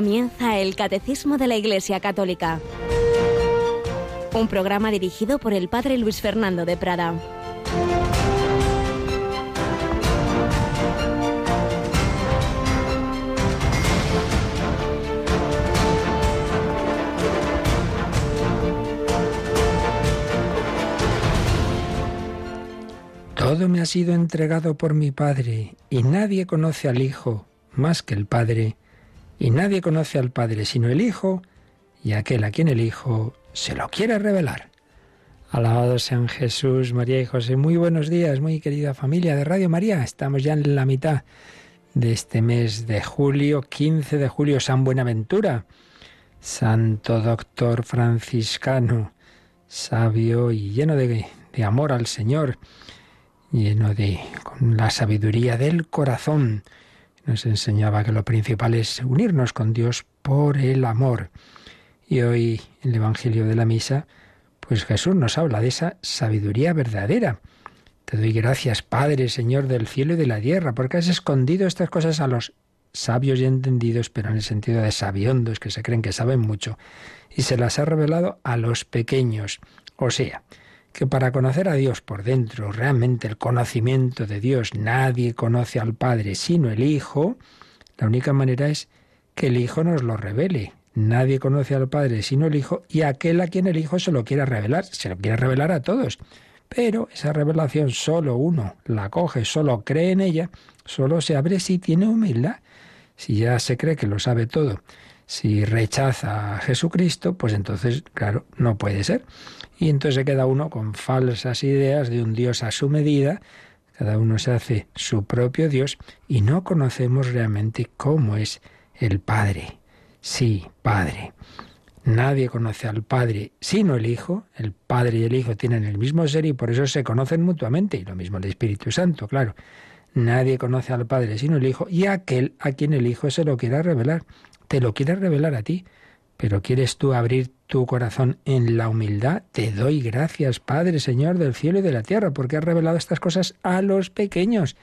Comienza el Catecismo de la Iglesia Católica, un programa dirigido por el Padre Luis Fernando de Prada. Todo me ha sido entregado por mi Padre, y nadie conoce al Hijo más que el Padre, y nadie conoce al Padre sino el Hijo, y aquel a quien el Hijo se lo quiere revelar. Alabados sean Jesús, María y José. Muy buenos días, muy querida familia de Radio María. Estamos ya en la mitad de este mes de julio, 15 de julio, San Buenaventura, santo doctor franciscano, sabio y lleno de, de amor al Señor, lleno de con la sabiduría del corazón nos enseñaba que lo principal es unirnos con Dios por el amor. Y hoy en el Evangelio de la Misa, pues Jesús nos habla de esa sabiduría verdadera. Te doy gracias, Padre, Señor del cielo y de la tierra, porque has escondido estas cosas a los sabios y entendidos, pero en el sentido de sabiondos, que se creen que saben mucho, y se las ha revelado a los pequeños. O sea, que para conocer a Dios por dentro, realmente el conocimiento de Dios, nadie conoce al Padre sino el Hijo, la única manera es que el Hijo nos lo revele. Nadie conoce al Padre sino el Hijo y aquel a quien el Hijo se lo quiera revelar, se lo quiere revelar a todos. Pero esa revelación solo uno la coge, solo cree en ella, solo se abre si tiene humildad. Si ya se cree que lo sabe todo, si rechaza a Jesucristo, pues entonces, claro, no puede ser. Y entonces se queda uno con falsas ideas de un Dios a su medida, cada uno se hace su propio Dios y no conocemos realmente cómo es el Padre. Sí, Padre. Nadie conoce al Padre sino el Hijo. El Padre y el Hijo tienen el mismo ser y por eso se conocen mutuamente. Y lo mismo el Espíritu Santo, claro. Nadie conoce al Padre sino el Hijo y aquel a quien el Hijo se lo quiera revelar. Te lo quiere revelar a ti. Pero ¿quieres tú abrir tu corazón en la humildad? Te doy gracias, Padre, Señor del cielo y de la tierra, porque has revelado estas cosas a los pequeños.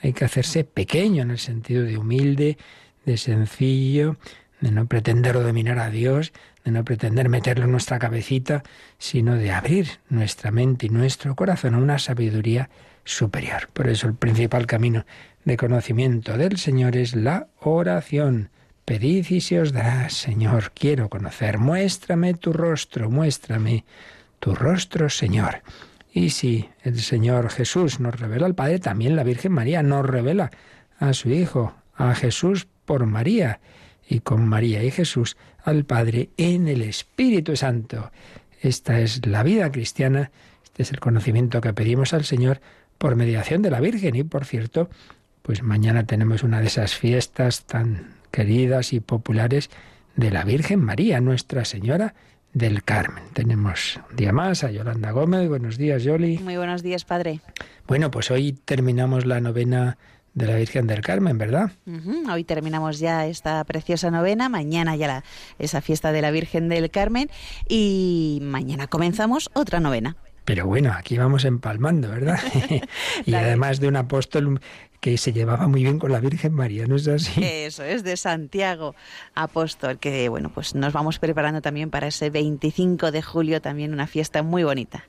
Hay que hacerse pequeño en el sentido de humilde, de sencillo, de no pretender dominar a Dios, de no pretender meterlo en nuestra cabecita, sino de abrir nuestra mente y nuestro corazón a una sabiduría superior. Por eso el principal camino de conocimiento del Señor es la oración. Pedid y se os dará, Señor, quiero conocer. Muéstrame tu rostro, muéstrame tu rostro, Señor. Y si el Señor Jesús nos revela al Padre, también la Virgen María nos revela a su Hijo, a Jesús por María, y con María y Jesús al Padre en el Espíritu Santo. Esta es la vida cristiana, este es el conocimiento que pedimos al Señor por mediación de la Virgen. Y por cierto, pues mañana tenemos una de esas fiestas tan queridas y populares de la Virgen María, Nuestra Señora del Carmen. Tenemos un día más a Yolanda Gómez. Buenos días, Yoli. Muy buenos días, padre. Bueno, pues hoy terminamos la novena de la Virgen del Carmen, ¿verdad? Hoy terminamos ya esta preciosa novena, mañana ya la, esa fiesta de la Virgen del Carmen y mañana comenzamos otra novena. Pero bueno, aquí vamos empalmando, ¿verdad? y además de un apóstol que se llevaba muy bien con la Virgen María, ¿no es así? Eso es de Santiago, apóstol, que bueno, pues nos vamos preparando también para ese 25 de julio, también una fiesta muy bonita.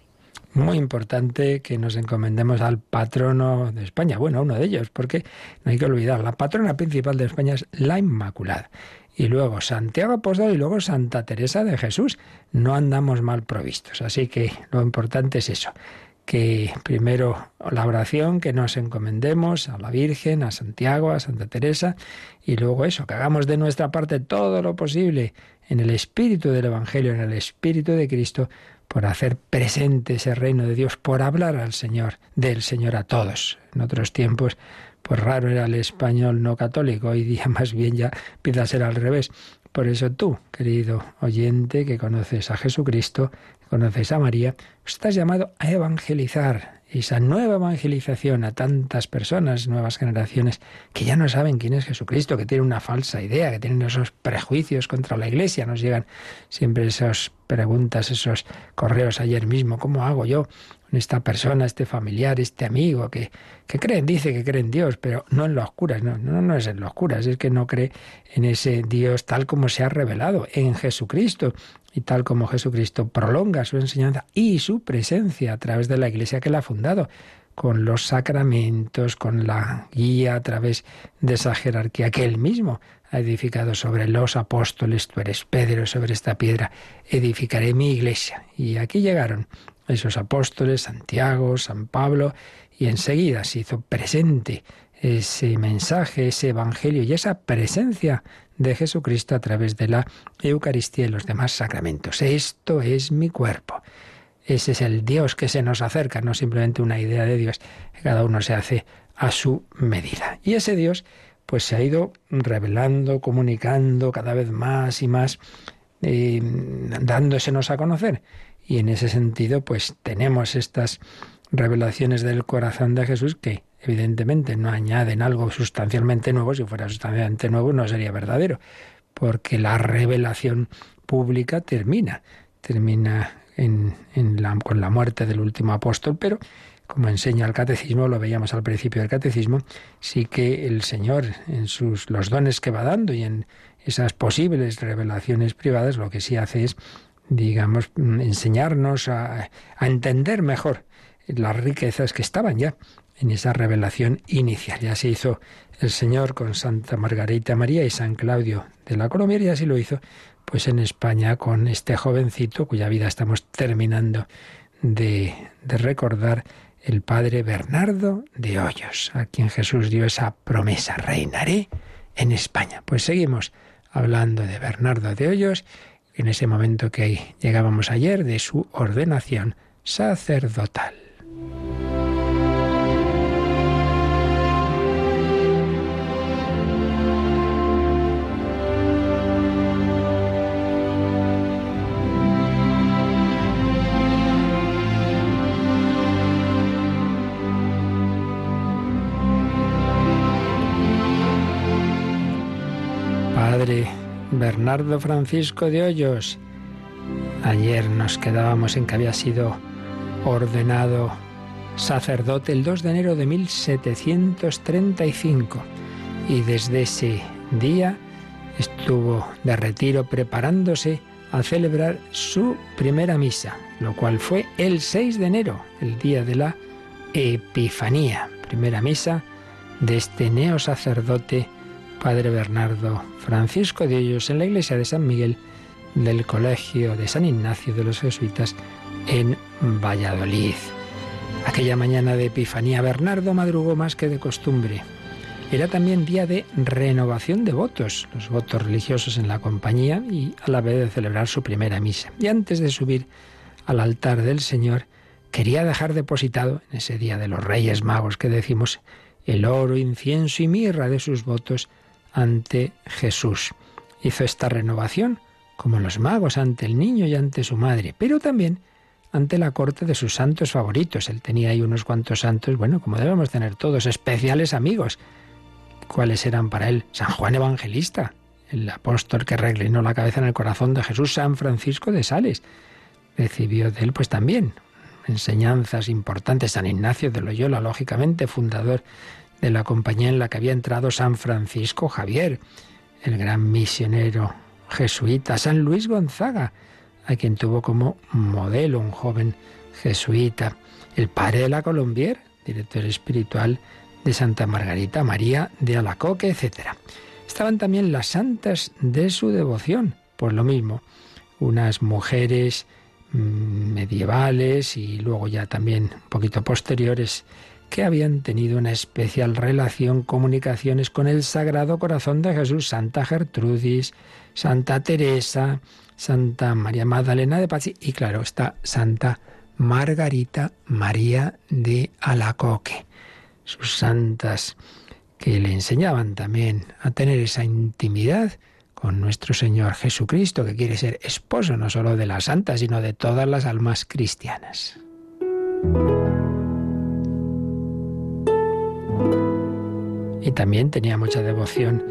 Muy importante que nos encomendemos al patrono de España, bueno, uno de ellos, porque no hay que olvidar, la patrona principal de España es la Inmaculada. Y luego Santiago Apóstol y luego Santa Teresa de Jesús. No andamos mal provistos. Así que lo importante es eso, que primero la oración, que nos encomendemos a la Virgen, a Santiago, a Santa Teresa, y luego eso, que hagamos de nuestra parte todo lo posible en el espíritu del Evangelio, en el espíritu de Cristo, por hacer presente ese reino de Dios, por hablar al Señor, del Señor a todos. En otros tiempos, pues raro era el español no católico, hoy día más bien ya empieza ser al revés. Por eso tú, querido oyente, que conoces a Jesucristo, conoces a María, estás llamado a evangelizar. Esa nueva evangelización a tantas personas, nuevas generaciones, que ya no saben quién es Jesucristo, que tienen una falsa idea, que tienen esos prejuicios contra la Iglesia. Nos llegan siempre esos preguntas, esos correos ayer mismo, ¿cómo hago yo esta persona, este familiar, este amigo que, que creen, dice que cree en Dios, pero no en los curas, no, no, no es en los curas, es que no cree en ese Dios tal como se ha revelado, en Jesucristo, y tal como Jesucristo prolonga su enseñanza y su presencia a través de la iglesia que él ha fundado con los sacramentos, con la guía a través de esa jerarquía que él mismo ha edificado sobre los apóstoles, tú eres Pedro, sobre esta piedra edificaré mi iglesia. Y aquí llegaron esos apóstoles, Santiago, San Pablo, y enseguida se hizo presente ese mensaje, ese evangelio y esa presencia de Jesucristo a través de la Eucaristía y los demás sacramentos. Esto es mi cuerpo. Ese es el Dios que se nos acerca, no simplemente una idea de Dios, cada uno se hace a su medida. Y ese Dios pues se ha ido revelando, comunicando cada vez más y más, eh, dándosenos a conocer. Y en ese sentido, pues tenemos estas revelaciones del corazón de Jesús que evidentemente no añaden algo sustancialmente nuevo, si fuera sustancialmente nuevo no sería verdadero, porque la revelación pública termina, termina con la muerte del último apóstol, pero como enseña el catecismo, lo veíamos al principio del catecismo, sí que el Señor en sus los dones que va dando y en esas posibles revelaciones privadas lo que sí hace es digamos enseñarnos a, a entender mejor las riquezas que estaban ya en esa revelación inicial. Ya se hizo el Señor con Santa Margarita María y San Claudio de la Colombia y así lo hizo pues en España con este jovencito cuya vida estamos terminando de, de recordar el padre Bernardo de Hoyos, a quien Jesús dio esa promesa, reinaré en España. Pues seguimos hablando de Bernardo de Hoyos, en ese momento que llegábamos ayer de su ordenación sacerdotal. Padre Bernardo Francisco de Hoyos, ayer nos quedábamos en que había sido ordenado sacerdote el 2 de enero de 1735 y desde ese día estuvo de retiro preparándose a celebrar su primera misa, lo cual fue el 6 de enero, el día de la Epifanía, primera misa de este neo sacerdote Padre Bernardo Francisco de Hoyos en la iglesia de San Miguel del Colegio de San Ignacio de los Jesuitas en Valladolid. Aquella mañana de Epifanía Bernardo madrugó más que de costumbre. Era también día de renovación de votos, los votos religiosos en la compañía y a la vez de celebrar su primera misa. Y antes de subir al altar del Señor, quería dejar depositado, en ese día de los Reyes Magos que decimos, el oro, incienso y mirra de sus votos ante Jesús. Hizo esta renovación como los magos ante el niño y ante su madre, pero también ante la corte de sus santos favoritos. Él tenía ahí unos cuantos santos, bueno, como debemos tener todos, especiales amigos. ¿Cuáles eran para él? San Juan Evangelista, el apóstol que reclinó la cabeza en el corazón de Jesús, San Francisco de Sales. Recibió de él pues también enseñanzas importantes, San Ignacio de Loyola, lógicamente, fundador de la compañía en la que había entrado San Francisco Javier, el gran misionero jesuita, San Luis Gonzaga, a quien tuvo como modelo un joven jesuita, el padre de la Colombier, director espiritual de Santa Margarita María de Alacoque, etc. Estaban también las santas de su devoción, por lo mismo, unas mujeres mm, medievales y luego ya también un poquito posteriores que habían tenido una especial relación, comunicaciones con el Sagrado Corazón de Jesús, Santa Gertrudis, Santa Teresa, Santa María Magdalena de Paz y claro, está Santa Margarita María de Alacoque, sus santas que le enseñaban también a tener esa intimidad con nuestro Señor Jesucristo, que quiere ser esposo no solo de las santas, sino de todas las almas cristianas. Y también tenía mucha devoción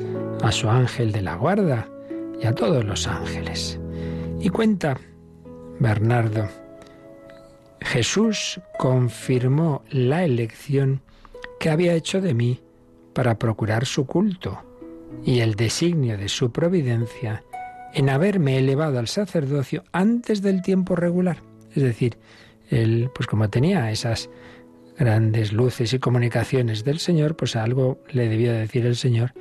a su ángel de la guarda y a todos los ángeles. Y cuenta Bernardo. Jesús confirmó la elección que había hecho de mí para procurar su culto y el designio de su providencia en haberme elevado al sacerdocio antes del tiempo regular. Es decir, él, pues como tenía esas grandes luces y comunicaciones del Señor, pues algo le debió decir el Señor,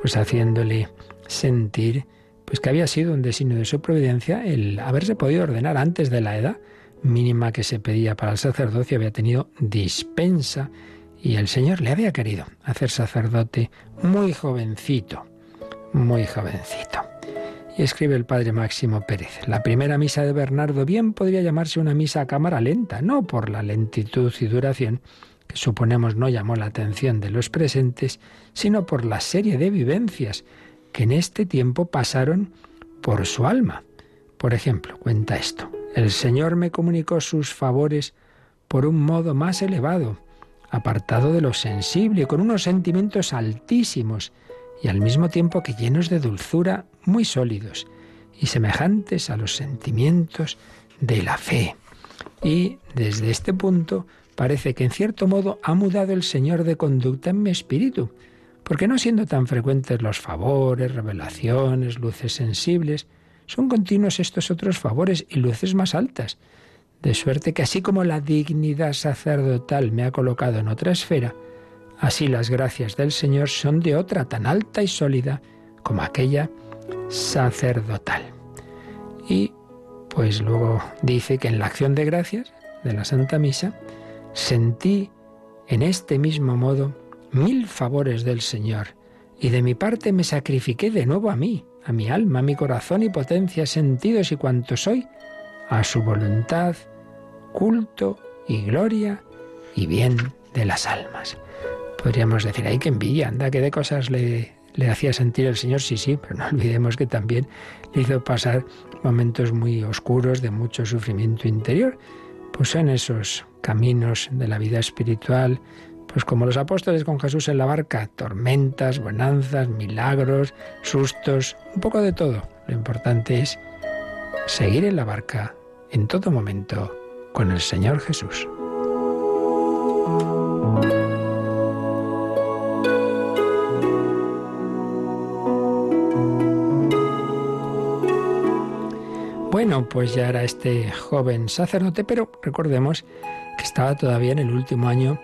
pues haciéndole sentir pues que había sido un designio de su providencia el haberse podido ordenar antes de la edad mínima que se pedía para el sacerdocio, había tenido dispensa y el Señor le había querido hacer sacerdote muy jovencito, muy jovencito. Y escribe el padre Máximo Pérez, la primera misa de Bernardo bien podría llamarse una misa a cámara lenta, no por la lentitud y duración, que suponemos no llamó la atención de los presentes, sino por la serie de vivencias que en este tiempo pasaron por su alma. Por ejemplo, cuenta esto, el Señor me comunicó sus favores por un modo más elevado, apartado de lo sensible, con unos sentimientos altísimos y al mismo tiempo que llenos de dulzura muy sólidos y semejantes a los sentimientos de la fe. Y desde este punto parece que en cierto modo ha mudado el Señor de conducta en mi espíritu, porque no siendo tan frecuentes los favores, revelaciones, luces sensibles, son continuos estos otros favores y luces más altas, de suerte que así como la dignidad sacerdotal me ha colocado en otra esfera, así las gracias del Señor son de otra tan alta y sólida como aquella sacerdotal. Y pues luego dice que en la acción de gracias de la Santa Misa sentí en este mismo modo mil favores del Señor, y de mi parte me sacrifiqué de nuevo a mí, a mi alma, a mi corazón y potencia, sentidos y cuanto soy, a su voluntad, culto y gloria y bien de las almas. Podríamos decir, ay, qué envidia, anda, que de cosas le, le hacía sentir el Señor, sí, sí, pero no olvidemos que también le hizo pasar momentos muy oscuros de mucho sufrimiento interior. Pues en esos caminos de la vida espiritual, pues como los apóstoles con Jesús en la barca, tormentas, bonanzas, milagros, sustos, un poco de todo. Lo importante es seguir en la barca en todo momento con el Señor Jesús. Bueno, pues ya era este joven sacerdote, pero recordemos que estaba todavía en el último año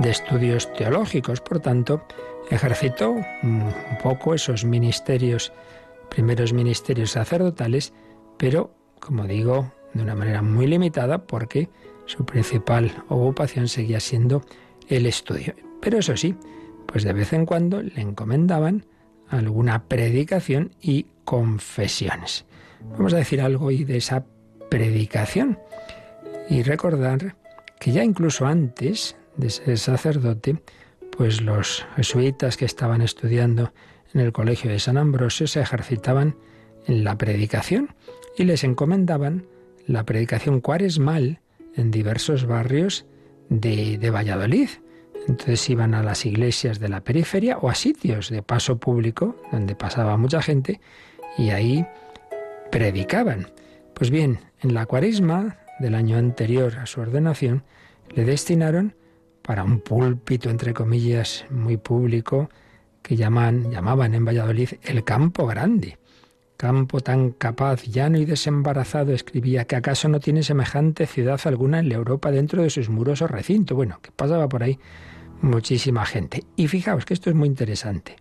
de estudios teológicos. Por tanto, ejercitó un poco esos ministerios, primeros ministerios sacerdotales, pero, como digo, de una manera muy limitada porque su principal ocupación seguía siendo el estudio. Pero eso sí, pues de vez en cuando le encomendaban alguna predicación y confesiones. Vamos a decir algo hoy de esa predicación y recordar que ya incluso antes de ser sacerdote, pues los jesuitas que estaban estudiando en el colegio de San Ambrosio se ejercitaban en la predicación y les encomendaban la predicación cuaresmal en diversos barrios de, de Valladolid. Entonces iban a las iglesias de la periferia o a sitios de paso público donde pasaba mucha gente y ahí predicaban. Pues bien, en la cuaresma del año anterior a su ordenación le destinaron para un púlpito, entre comillas, muy público, que llaman, llamaban en Valladolid el campo grande. Campo tan capaz, llano y desembarazado, escribía que acaso no tiene semejante ciudad alguna en la Europa dentro de sus muros o recinto. Bueno, que pasaba por ahí muchísima gente. Y fijaos que esto es muy interesante,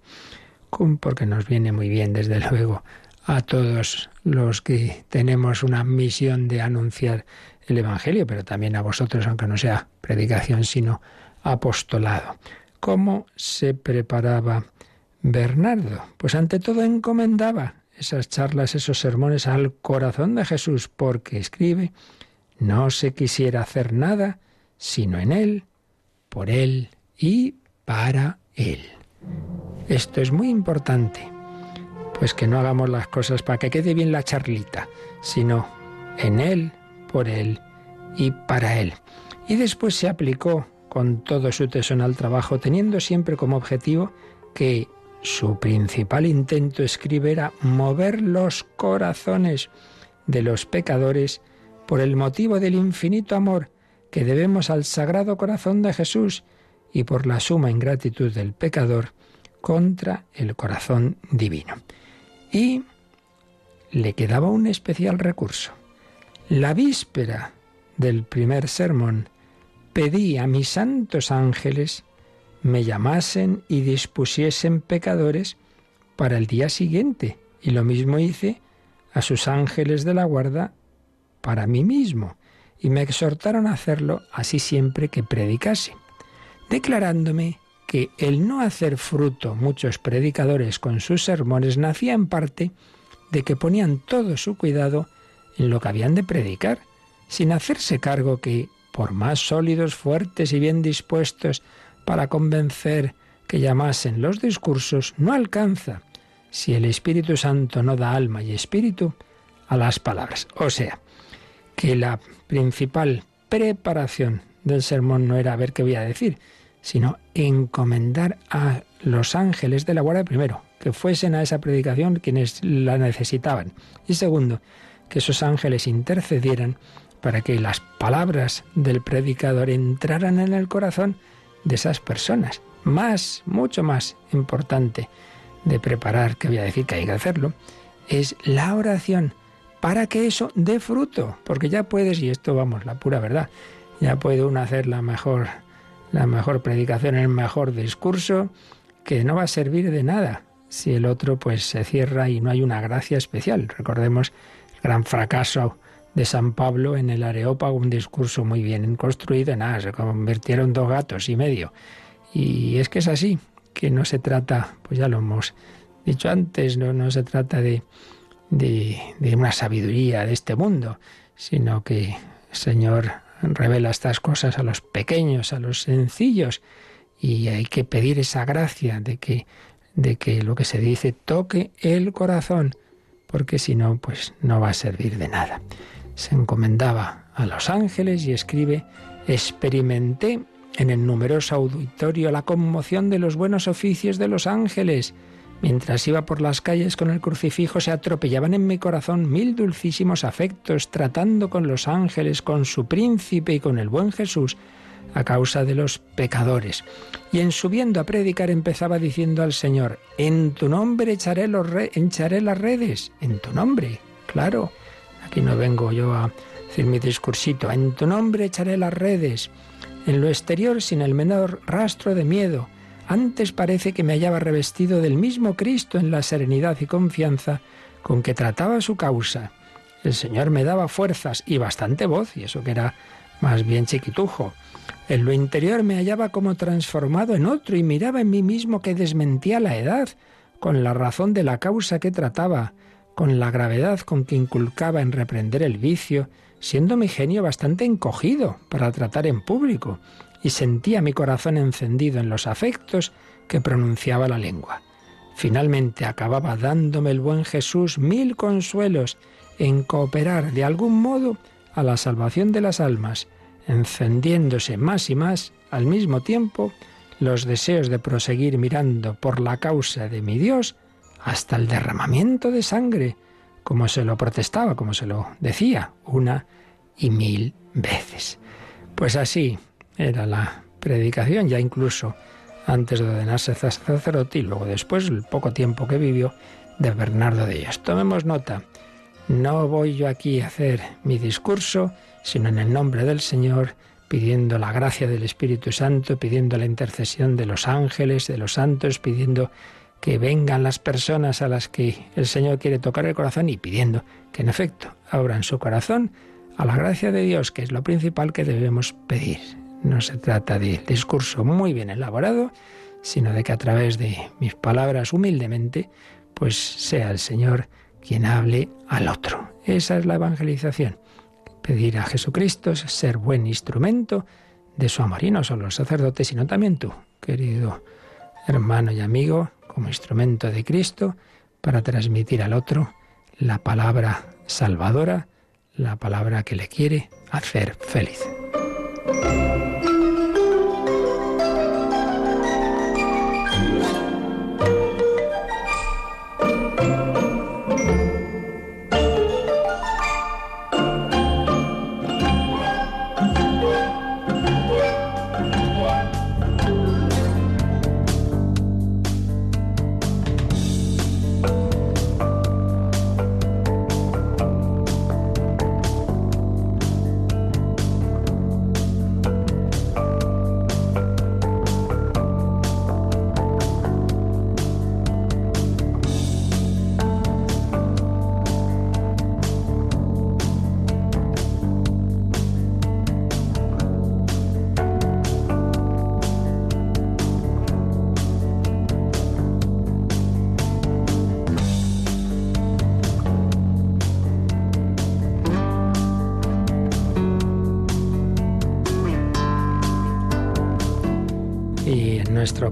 porque nos viene muy bien, desde luego, a todos los que tenemos una misión de anunciar el Evangelio, pero también a vosotros, aunque no sea predicación, sino apostolado. ¿Cómo se preparaba Bernardo? Pues ante todo encomendaba esas charlas, esos sermones al corazón de Jesús, porque escribe, no se quisiera hacer nada sino en Él, por Él y para Él. Esto es muy importante, pues que no hagamos las cosas para que quede bien la charlita, sino en Él, por Él y para Él. Y después se aplicó con todo su tesón al trabajo, teniendo siempre como objetivo que su principal intento escribe era mover los corazones de los pecadores por el motivo del infinito amor que debemos al Sagrado Corazón de Jesús y por la suma ingratitud del pecador contra el corazón divino. Y le quedaba un especial recurso. La víspera del primer sermón pedí a mis santos ángeles me llamasen y dispusiesen pecadores para el día siguiente. Y lo mismo hice a sus ángeles de la guarda para mí mismo. Y me exhortaron a hacerlo así siempre que predicase, declarándome que el no hacer fruto muchos predicadores con sus sermones nacía en parte de que ponían todo su cuidado en lo que habían de predicar, sin hacerse cargo que, por más sólidos, fuertes y bien dispuestos para convencer que llamasen los discursos, no alcanza si el Espíritu Santo no da alma y espíritu a las palabras. O sea, que la principal preparación del sermón no era ver qué voy a decir, sino encomendar a los ángeles de la guardia primero, que fuesen a esa predicación quienes la necesitaban. Y segundo, que esos ángeles intercedieran para que las palabras del predicador entraran en el corazón de esas personas. Más, mucho más importante de preparar, que voy a decir que hay que hacerlo, es la oración para que eso dé fruto, porque ya puedes, y esto vamos, la pura verdad, ya puede uno hacer la mejor, la mejor predicación, el mejor discurso, que no va a servir de nada si el otro pues se cierra y no hay una gracia especial. Recordemos el gran fracaso de San Pablo en el Areópago, un discurso muy bien construido, nada, se convirtieron dos gatos y medio. Y es que es así, que no se trata, pues ya lo hemos dicho antes, no, no se trata de, de, de una sabiduría de este mundo, sino que el Señor revela estas cosas a los pequeños, a los sencillos, y hay que pedir esa gracia de que, de que lo que se dice toque el corazón, porque si no, pues no va a servir de nada. Se encomendaba a los ángeles y escribe, experimenté en el numeroso auditorio la conmoción de los buenos oficios de los ángeles. Mientras iba por las calles con el crucifijo se atropellaban en mi corazón mil dulcísimos afectos, tratando con los ángeles, con su príncipe y con el buen Jesús, a causa de los pecadores. Y en subiendo a predicar empezaba diciendo al Señor, en tu nombre echaré, los las redes, en tu nombre, claro. Aquí no vengo yo a decir mi discursito, en tu nombre echaré las redes en lo exterior sin el menor rastro de miedo. Antes parece que me hallaba revestido del mismo Cristo en la serenidad y confianza con que trataba su causa. El Señor me daba fuerzas y bastante voz, y eso que era más bien chiquitujo. En lo interior me hallaba como transformado en otro y miraba en mí mismo que desmentía la edad, con la razón de la causa que trataba, con la gravedad con que inculcaba en reprender el vicio, siendo mi genio bastante encogido para tratar en público, y sentía mi corazón encendido en los afectos que pronunciaba la lengua. Finalmente acababa dándome el buen Jesús mil consuelos en cooperar de algún modo a la salvación de las almas, encendiéndose más y más al mismo tiempo los deseos de proseguir mirando por la causa de mi Dios hasta el derramamiento de sangre, como se lo protestaba, como se lo decía una y mil veces. Pues así era la predicación, ya incluso antes de ordenarse sacerdote y luego después, el poco tiempo que vivió, de Bernardo de Ellos. Tomemos nota, no voy yo aquí a hacer mi discurso, sino en el nombre del Señor, pidiendo la gracia del Espíritu Santo, pidiendo la intercesión de los ángeles, de los santos, pidiendo que vengan las personas a las que el Señor quiere tocar el corazón y pidiendo que en efecto abran su corazón a la gracia de Dios, que es lo principal que debemos pedir. No se trata de discurso muy bien elaborado, sino de que a través de mis palabras humildemente, pues sea el Señor quien hable al otro. Esa es la evangelización. Pedir a Jesucristo ser buen instrumento de su amor. Y no solo los sacerdotes, sino también tú, querido hermano y amigo, como instrumento de Cristo para transmitir al otro la palabra salvadora, la palabra que le quiere hacer feliz.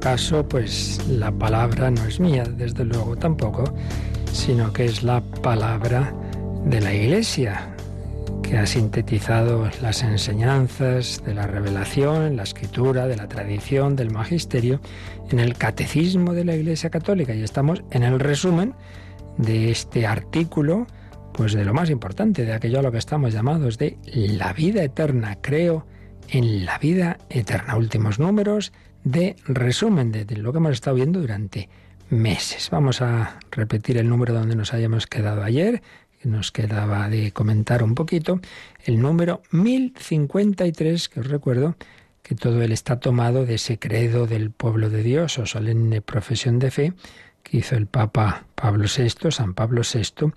Caso, pues la palabra no es mía, desde luego tampoco, sino que es la palabra de la Iglesia, que ha sintetizado las enseñanzas de la revelación, la escritura, de la tradición, del magisterio, en el catecismo de la Iglesia Católica. Y estamos en el resumen de este artículo, pues de lo más importante, de aquello a lo que estamos llamados de la vida eterna. Creo en la vida eterna. Últimos números de resumen de lo que hemos estado viendo durante meses. Vamos a repetir el número donde nos hayamos quedado ayer, que nos quedaba de comentar un poquito, el número 1053, que os recuerdo que todo él está tomado de ese credo del pueblo de Dios o solemne profesión de fe que hizo el Papa Pablo VI, San Pablo VI,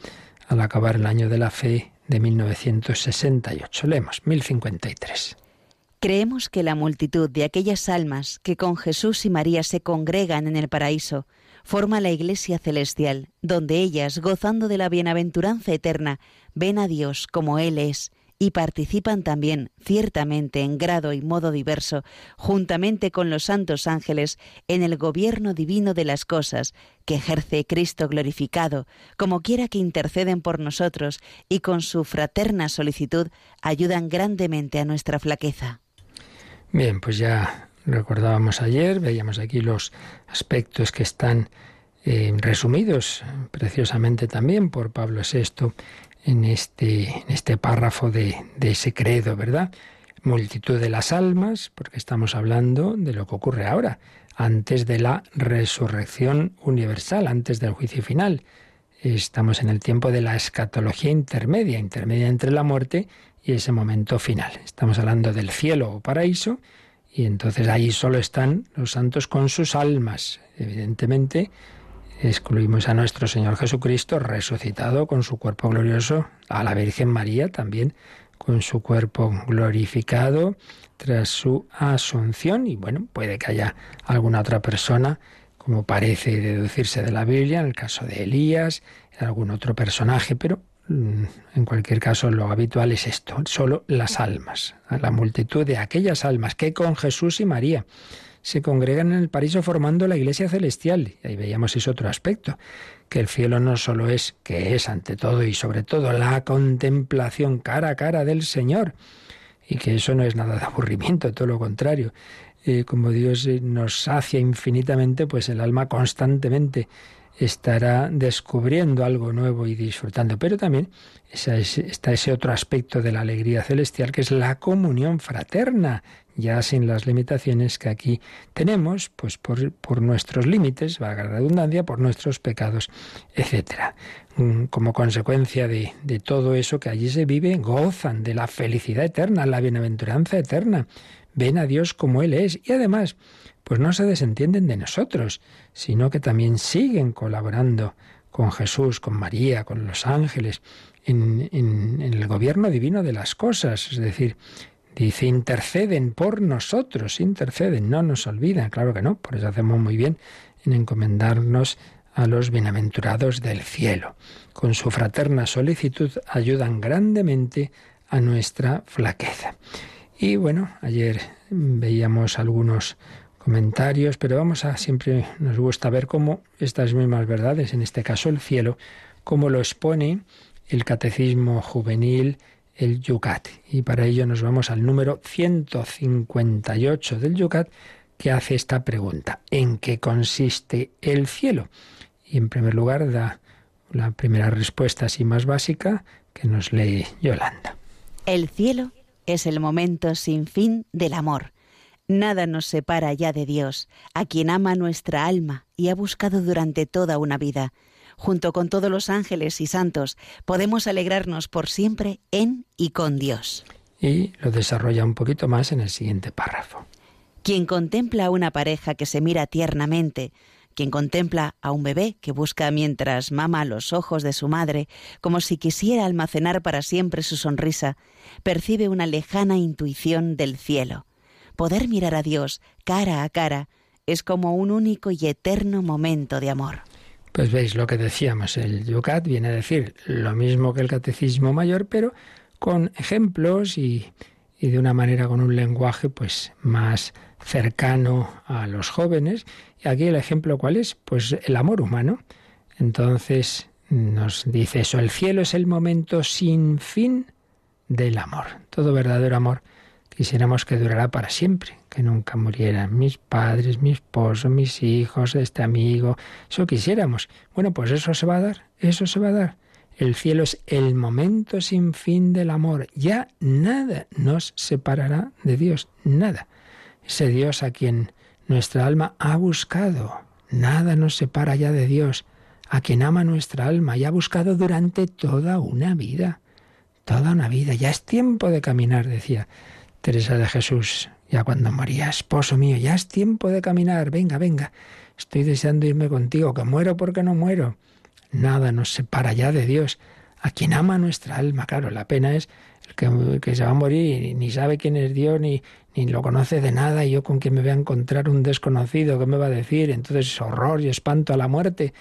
al acabar el año de la fe de 1968. Leemos 1053. Creemos que la multitud de aquellas almas que con Jesús y María se congregan en el paraíso forma la iglesia celestial, donde ellas, gozando de la bienaventuranza eterna, ven a Dios como Él es y participan también, ciertamente en grado y modo diverso, juntamente con los santos ángeles, en el gobierno divino de las cosas que ejerce Cristo glorificado, como quiera que interceden por nosotros y con su fraterna solicitud ayudan grandemente a nuestra flaqueza. Bien, pues ya recordábamos ayer, veíamos aquí los aspectos que están eh, resumidos preciosamente también por Pablo VI en este, en este párrafo de, de ese credo, ¿verdad? Multitud de las almas, porque estamos hablando de lo que ocurre ahora, antes de la resurrección universal, antes del juicio final. Estamos en el tiempo de la escatología intermedia, intermedia entre la muerte y ese momento final. Estamos hablando del cielo o paraíso y entonces ahí solo están los santos con sus almas. Evidentemente excluimos a nuestro Señor Jesucristo resucitado con su cuerpo glorioso, a la Virgen María también con su cuerpo glorificado tras su asunción y bueno, puede que haya alguna otra persona como parece deducirse de la Biblia, en el caso de Elías, algún otro personaje, pero en cualquier caso, lo habitual es esto, solo las almas, la multitud de aquellas almas que con Jesús y María se congregan en el paraíso formando la iglesia celestial. Y ahí veíamos ese otro aspecto, que el cielo no solo es, que es ante todo y sobre todo la contemplación cara a cara del Señor, y que eso no es nada de aburrimiento, todo lo contrario. Eh, como Dios nos sacia infinitamente, pues el alma constantemente estará descubriendo algo nuevo y disfrutando. Pero también está ese otro aspecto de la alegría celestial que es la comunión fraterna, ya sin las limitaciones que aquí tenemos, pues por, nuestros límites, valga la redundancia, por nuestros pecados, etc. Mm, como consecuencia de todo eso que allí se vive, gozan de la felicidad eterna, la bienaventuranza eterna, ven a Dios como Él es y además pues no se desentienden de nosotros, sino que también siguen colaborando con Jesús, con María, con los ángeles, en, el gobierno divino de las cosas. Es decir, dice, interceden por nosotros, interceden, no nos olvidan, claro que no, por eso hacemos muy bien en encomendarnos a los bienaventurados del cielo. Con su fraterna solicitud ayudan grandemente a nuestra flaqueza. Y bueno, ayer veíamos algunos comentarios, pero vamos a siempre nos gusta ver cómo estas mismas verdades, en este caso el cielo, cómo lo expone el catecismo juvenil, el Yucat. Y para ello nos vamos al número 158 del Yucat, que hace esta pregunta: ¿En qué consiste el cielo? Y en primer lugar da la primera respuesta así más básica que nos lee Yolanda. El cielo es el momento sin fin del amor Nada nos separa ya de Dios, a quien ama nuestra alma y ha buscado durante toda una vida. Junto con todos los ángeles y santos, podemos alegrarnos por siempre en y con Dios. Y lo desarrolla un poquito más en el siguiente párrafo. Quien contempla a una pareja que se mira tiernamente, quien contempla a un bebé que busca mientras mama los ojos de su madre, como si quisiera almacenar para siempre su sonrisa, percibe una lejana intuición del cielo poder mirar a Dios cara a cara es como un único y eterno momento de amor. Pues veis lo que decíamos, el Yucat viene a decir lo mismo que el Catecismo Mayor, pero con ejemplos y, y de una manera con un lenguaje pues más cercano a los jóvenes. Y aquí el ejemplo cuál es? Pues el amor humano. Entonces nos dice eso, el cielo es el momento sin fin del amor. Todo verdadero amor quisiéramos que durara para siempre, que nunca murieran mis padres, mi esposo, mis hijos, este amigo. Eso quisiéramos. Bueno, pues eso se va a dar, eso se va a dar. El cielo es el momento sin fin del amor. Ya nada nos separará de Dios, nada. Ese Dios a quien nuestra alma ha buscado. Nada nos separa ya de Dios, a quien ama nuestra alma y ha buscado durante toda una vida. Toda una vida. Ya es tiempo de caminar, decía Teresa de Jesús, ya cuando moría, esposo mío, ya es tiempo de caminar, venga, venga, estoy deseando irme contigo, que muero porque no muero. Nada nos separa ya de Dios, a quien ama nuestra alma. Claro, la pena es el que, se va a morir y ni sabe quién es Dios, ni, ni lo conoce de nada, y yo con quien me voy a encontrar un desconocido, ¿qué me va a decir? Entonces horror y espanto a la muerte.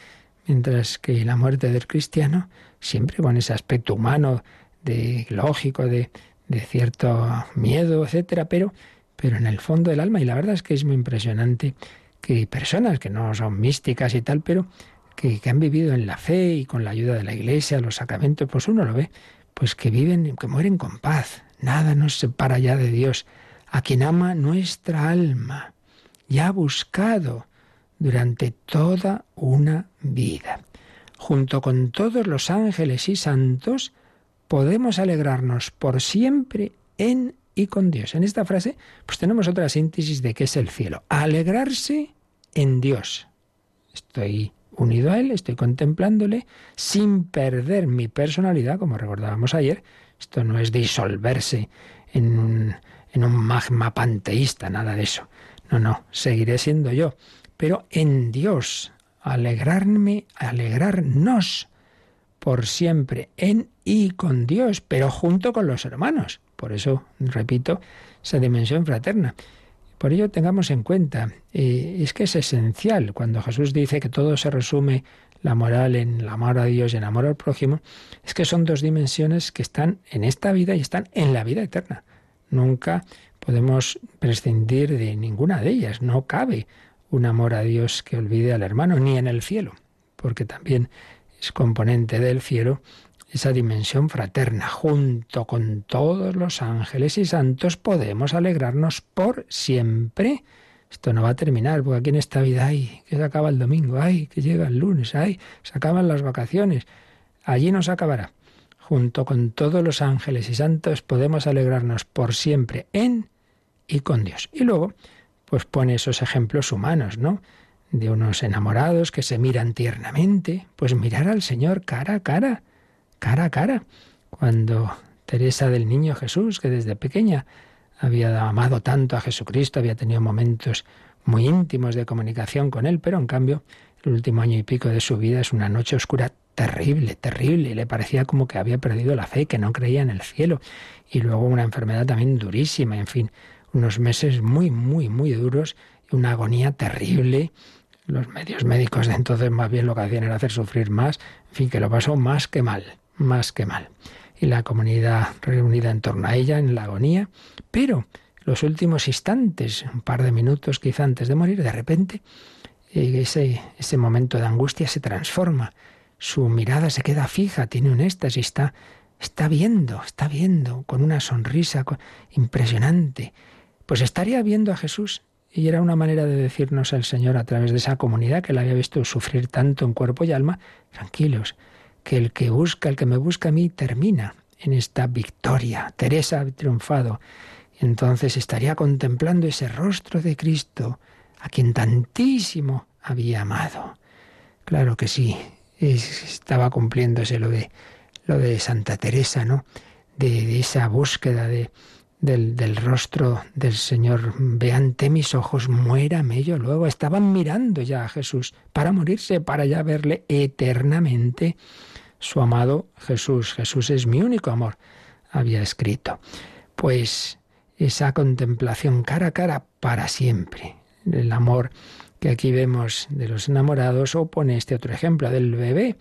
Mientras que la muerte del cristiano, siempre con ese aspecto humano, de lógico, de, de cierto miedo, etcétera, pero, pero en el fondo del alma, y la verdad es que es muy impresionante que personas que no son místicas y tal, pero que, han vivido en la fe y con la ayuda de la iglesia, los sacramentos, pues uno lo ve, pues que viven, que mueren con paz. Nada nos separa ya de Dios, a quien ama nuestra alma, ya ha buscado durante toda una vida. Junto con todos los ángeles y santos, podemos alegrarnos por siempre en y con Dios. En esta frase, pues tenemos otra síntesis de qué es el cielo. Alegrarse en Dios. Estoy unido a Él, estoy contemplándole sin perder mi personalidad, como recordábamos ayer. Esto no es disolverse en un, magma panteísta, nada de eso. No, no, seguiré siendo yo. Pero en Dios, alegrarme, alegrarnos por siempre en y con Dios, pero junto con los hermanos. Por eso, repito, esa dimensión fraterna. Por ello tengamos en cuenta, eh, es que es esencial cuando Jesús dice que todo se resume la moral en el amor a Dios y en amor al prójimo, es que son dos dimensiones que están en esta vida y están en la vida eterna. Nunca podemos prescindir de ninguna de ellas. No cabe un amor a Dios que olvide al hermano, ni en el cielo, porque también es componente del cielo esa dimensión fraterna. Junto con todos los ángeles y santos podemos alegrarnos por siempre. Esto no va a terminar, porque aquí en esta vida, ay, que se acaba el domingo, ay, que llega el lunes, ay, se acaban las vacaciones. Allí no se acabará. Junto con todos los ángeles y santos podemos alegrarnos por siempre en y con Dios. Y luego, pues pone esos ejemplos humanos, ¿no? De unos enamorados que se miran tiernamente, pues mirar al Señor cara a cara cara a cara. Cuando Teresa del Niño Jesús, que desde pequeña había amado tanto a Jesucristo, había tenido momentos muy íntimos de comunicación con él, pero en cambio el último año y pico de su vida es una noche oscura terrible, terrible. Le parecía como que había perdido la fe, que no creía en el cielo. Y luego una enfermedad también durísima, en fin, unos meses muy, muy, muy duros y una agonía terrible. Los medios médicos de entonces más bien lo que hacían era hacer sufrir más, en fin, que lo pasó más que mal más que mal. Y la comunidad reunida en torno a ella en la agonía, pero los últimos instantes, un par de minutos quizá antes de morir, de repente eh, ese, ese momento de angustia se transforma. Su mirada se queda fija, tiene un éxtasis, está, está viendo, está viendo con una sonrisa impresionante. Pues estaría viendo a Jesús y era una manera de decirnos al Señor a través de esa comunidad que la había visto sufrir tanto en cuerpo y alma, tranquilos, que el que busca, el que me busca a mí, termina en esta victoria. Teresa ha triunfado. Entonces estaría contemplando ese rostro de Cristo, a quien tantísimo había amado. Claro que sí, estaba cumpliéndose lo de, lo de Santa Teresa, ¿no? de esa búsqueda de, del, rostro del Señor. Ve ante mis ojos, muérame yo luego. Estaban mirando ya a Jesús para morirse, para ya verle eternamente. Su amado Jesús. Jesús es mi único amor, había escrito. Pues esa contemplación cara a cara para siempre. El amor que aquí vemos de los enamorados opone este otro ejemplo del bebé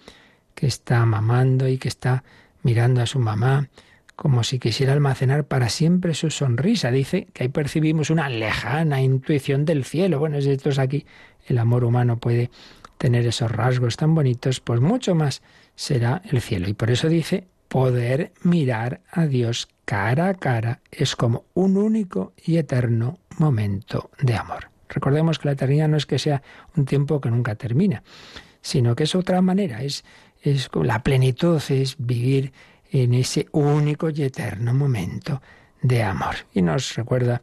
que está mamando y que está mirando a su mamá como si quisiera almacenar para siempre su sonrisa. Dice que ahí percibimos una lejana intuición del cielo. Bueno, si esto es aquí, el amor humano puede tener esos rasgos tan bonitos, pues mucho más será el cielo. Y por eso dice, poder mirar a Dios cara a cara es como un único y eterno momento de amor. Recordemos que la eternidad no es que sea un tiempo que nunca termina, sino que es otra manera, es, es la plenitud, es vivir en ese único y eterno momento de amor. Y nos recuerda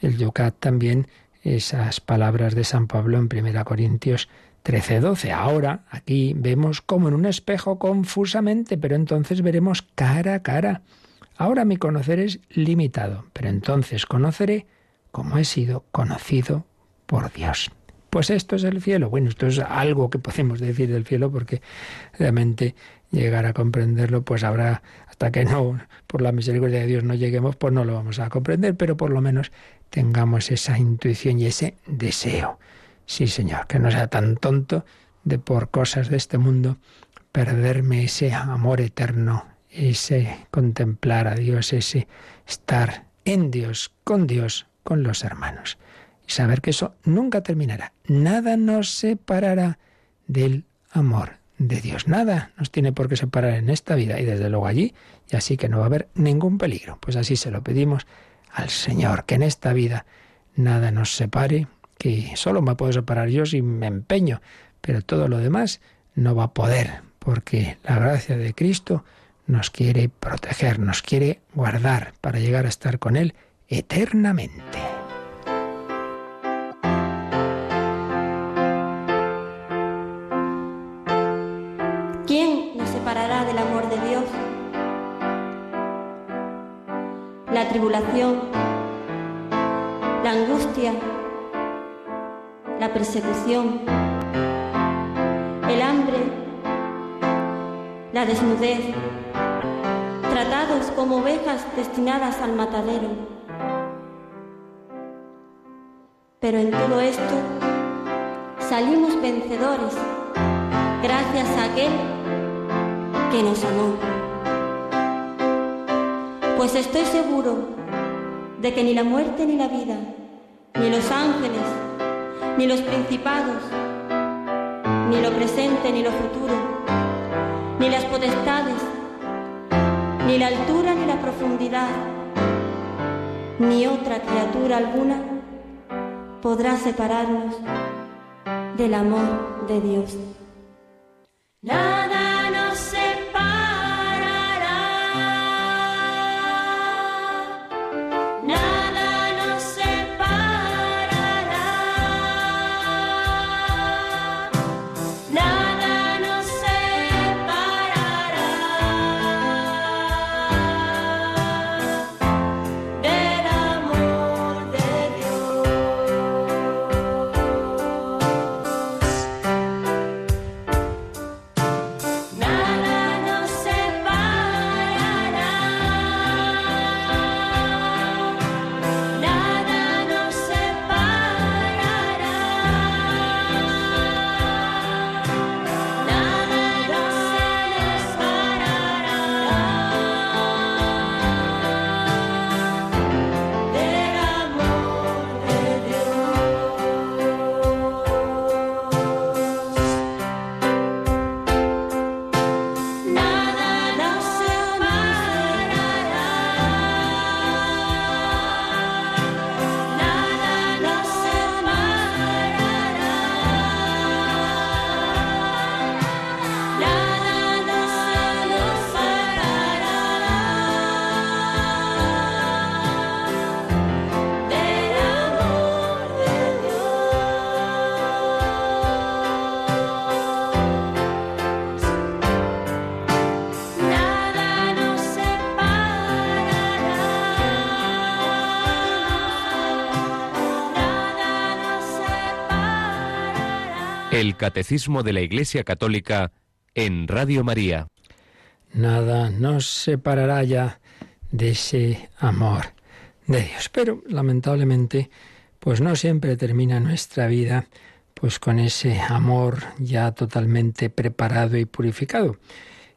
el Yucat también esas palabras de San Pablo en 1 Corintios 13-12. Ahora, aquí vemos como en un espejo confusamente, pero entonces veremos cara a cara. Ahora mi conocer es limitado, pero entonces conoceré como he sido conocido por Dios. Pues esto es el cielo. Bueno, esto es algo que podemos decir del cielo porque realmente llegar a comprenderlo, pues habrá, hasta que no, por la misericordia de Dios no lleguemos, pues no lo vamos a comprender, pero por lo menos tengamos esa intuición y ese deseo. Sí, Señor, que no sea tan tonto de por cosas de este mundo perderme ese amor eterno, ese contemplar a Dios, ese estar en Dios, con Dios, con los hermanos. Y saber que eso nunca terminará. Nada nos separará del amor de Dios. Nada nos tiene por qué separar en esta vida y desde luego allí, y así que no va a haber ningún peligro. Pues así se lo pedimos al Señor, que en esta vida nada nos separe, que solo me puedo separar yo si me empeño, pero todo lo demás no va a poder, porque la gracia de Cristo nos quiere proteger, nos quiere guardar para llegar a estar con Él eternamente. la tribulación, la angustia, la persecución, el hambre, la desnudez, tratados como ovejas destinadas al matadero. Pero en todo esto salimos vencedores gracias a aquel que nos amó pues estoy seguro de que ni la muerte ni la vida, ni los ángeles, ni los principados, ni lo presente ni lo futuro, ni las potestades, ni la altura ni la profundidad, ni otra criatura alguna podrá separarnos del amor de Dios. El Catecismo de la Iglesia Católica en Radio María. Nada nos separará ya de ese amor de Dios. Pero lamentablemente, pues no siempre termina nuestra vida pues con ese amor ya totalmente preparado y purificado.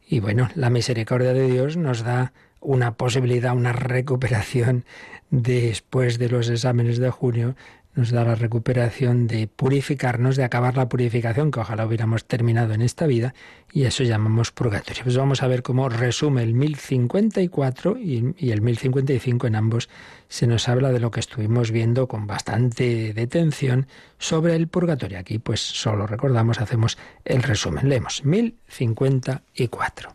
Y bueno, la misericordia de Dios nos da una posibilidad, una recuperación después de los exámenes de junio, nos da la recuperación de purificarnos, de acabar la purificación, que ojalá hubiéramos terminado en esta vida, y eso llamamos purgatorio. Pues vamos a ver cómo resume el 1054 y, y el 1055 en ambos se nos habla de lo que estuvimos viendo con bastante detención sobre el purgatorio. Aquí pues solo recordamos, hacemos el resumen. Leemos 1054.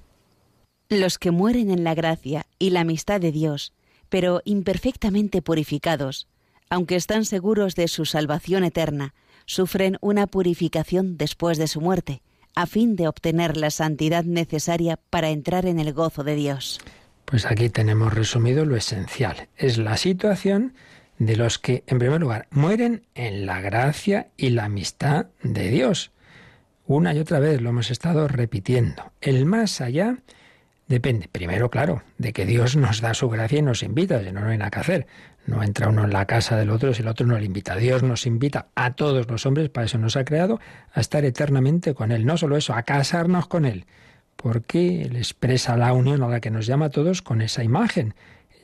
Los que mueren en la gracia y la amistad de Dios, pero imperfectamente purificados, aunque están seguros de su salvación eterna, sufren una purificación después de su muerte, a fin de obtener la santidad necesaria para entrar en el gozo de Dios. Pues aquí tenemos resumido lo esencial. Es la situación de los que, en primer lugar, mueren en la gracia y la amistad de Dios. Una y otra vez lo hemos estado repitiendo. El más allá depende, primero, claro, de que Dios nos da su gracia y nos invita, si no, no hay nada que hacer. No entra uno en la casa del otro si el otro no le invita. Dios nos invita a todos los hombres, para eso nos ha creado, a estar eternamente con Él. No solo eso, a casarnos con Él, porque Él expresa la unión a la que nos llama a todos con esa imagen.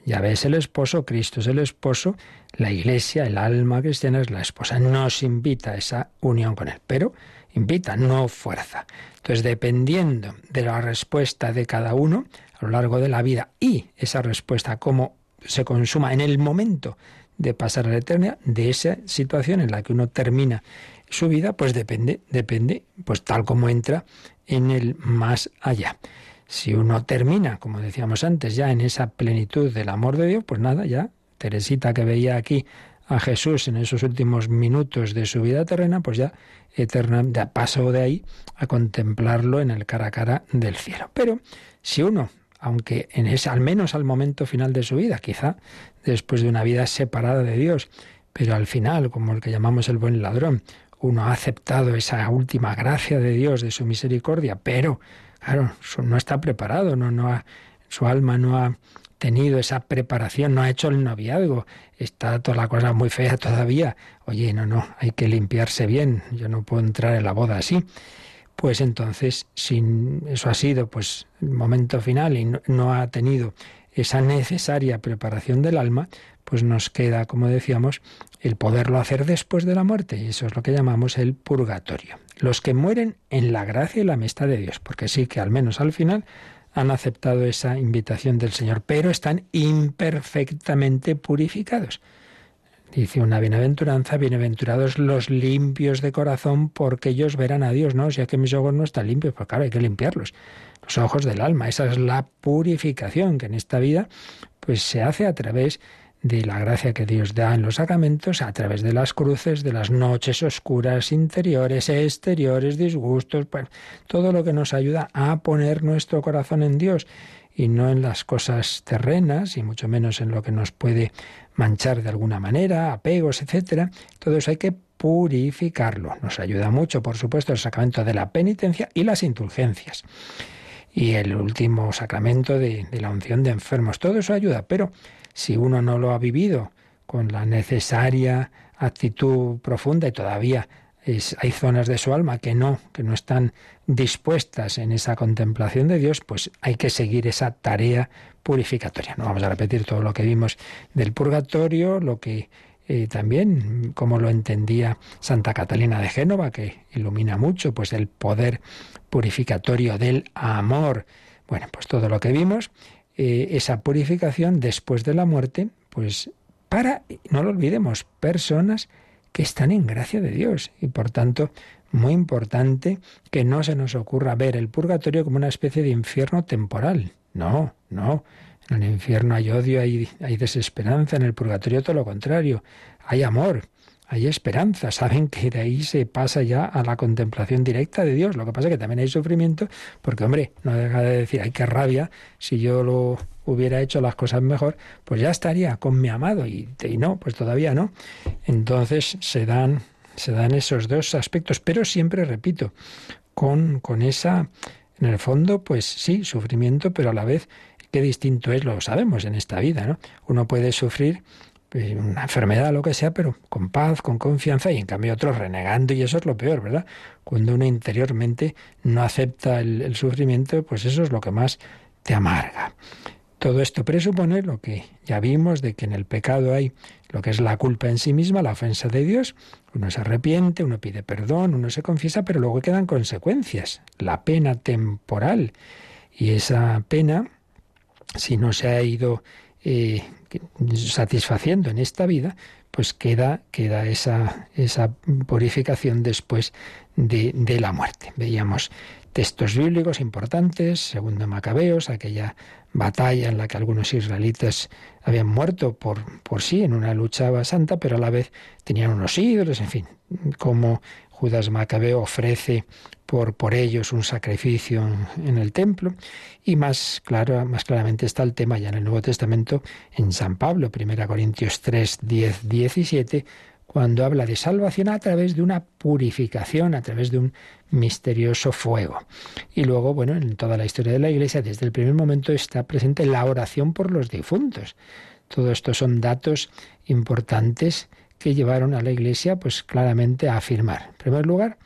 Ya ves el esposo, Cristo es el esposo, la iglesia, el alma cristiana es la esposa. Nos invita a esa unión con Él, pero invita, no fuerza. Entonces, dependiendo de la respuesta de cada uno a lo largo de la vida y esa respuesta como se consuma en el momento de pasar a la eternidad, de esa situación en la que uno termina su vida, pues depende, depende, pues tal como entra en el más allá. Si uno termina, como decíamos antes, ya en esa plenitud del amor de Dios, pues nada, ya Teresita que veía aquí a Jesús en esos últimos minutos de su vida terrena, pues ya eterna, ya pasó de ahí a contemplarlo en el cara a cara del cielo. Pero si uno aunque en ese, al menos al momento final de su vida, quizá después de una vida separada de Dios, pero al final, como el que llamamos el buen ladrón, uno ha aceptado esa última gracia de Dios, de su misericordia, pero, claro, no está preparado, no, no su alma no ha tenido esa preparación, no ha hecho el noviazgo, está toda la cosa muy fea todavía. Oye, no, no, hay que limpiarse bien, yo no puedo entrar en la boda así pues entonces, si eso ha sido pues el momento final y no, ha tenido esa necesaria preparación del alma, pues nos queda, como decíamos, el poderlo hacer después de la muerte, y eso es lo que llamamos el purgatorio. Los que mueren en la gracia y la amistad de Dios, porque sí que al menos al final han aceptado esa invitación del Señor, pero están imperfectamente purificados. Dice una bienaventuranza, bienaventurados los limpios de corazón, porque ellos verán a Dios, ¿no? O sea que mis ojos no están limpios, pues claro, hay que limpiarlos. Los ojos del alma, esa es la purificación que en esta vida pues se hace a través de la gracia que Dios da en los sacramentos, a través de las cruces, de las noches oscuras interiores, exteriores, disgustos, pues, todo lo que nos ayuda a poner nuestro corazón en Dios y no en las cosas terrenas y mucho menos en lo que nos puede manchar de alguna manera, apegos, etcétera. Todo eso hay que purificarlo. Nos ayuda mucho, por supuesto, el sacramento de la penitencia y las indulgencias. Y el último sacramento de, de la unción de enfermos. Todo eso ayuda, pero si uno no lo ha vivido con la necesaria actitud profunda y todavía hay zonas de su alma que no, que no están dispuestas en esa contemplación de Dios, pues hay que seguir esa tarea purificatoria. No vamos a repetir todo lo que vimos del purgatorio, lo que eh, también, como lo entendía Santa Catalina de Génova, que ilumina mucho, pues el poder purificatorio del amor. Bueno, pues todo lo que vimos, eh, esa purificación después de la muerte, pues para, no lo olvidemos, personas que están en gracia de Dios y por tanto muy importante que no se nos ocurra ver el purgatorio como una especie de infierno temporal. No, no. En el infierno hay odio, hay, hay desesperanza, en el purgatorio todo lo contrario. Hay amor, hay esperanza, saben que de ahí se pasa ya a la contemplación directa de Dios. Lo que pasa es que también hay sufrimiento, porque hombre, no deja de decir, ay, qué rabia, si yo lo hubiera hecho las cosas mejor, pues ya estaría con mi amado, y, y no, pues todavía no. Entonces se dan, se dan esos dos aspectos, pero siempre, repito, con, con esa, en el fondo, pues sí, sufrimiento, pero a la vez, qué distinto es, lo sabemos en esta vida, ¿no? Uno puede sufrir una enfermedad, lo que sea, pero con paz, con confianza, y en cambio otros renegando, y eso es lo peor, ¿verdad? Cuando uno interiormente no acepta el, el sufrimiento, pues eso es lo que más te amarga. Todo esto presupone lo que ya vimos de que en el pecado hay lo que es la culpa en sí misma, la ofensa de Dios. Uno se arrepiente, uno pide perdón, uno se confiesa, pero luego quedan consecuencias, la pena temporal. Y esa pena, si no se ha ido eh, satisfaciendo en esta vida, pues queda, queda esa, esa purificación después de, de la muerte. Veíamos textos bíblicos importantes, segundo Macabeos, aquella batalla en la que algunos israelitas habían muerto por, por sí en una lucha santa, pero a la vez tenían unos ídolos, en fin, como Judas Macabeo ofrece por, por ellos un sacrificio en, el templo. Y más, claro, más claramente está el tema ya en el Nuevo Testamento, en San Pablo, 1 Corintios 3, 10, 17, cuando habla de salvación a través de una purificación, a través de un misterioso fuego. Y luego, bueno, en toda la historia de la Iglesia, desde el primer momento está presente la oración por los difuntos. Todo esto son datos importantes que llevaron a la Iglesia, pues claramente a afirmar, en primer lugar,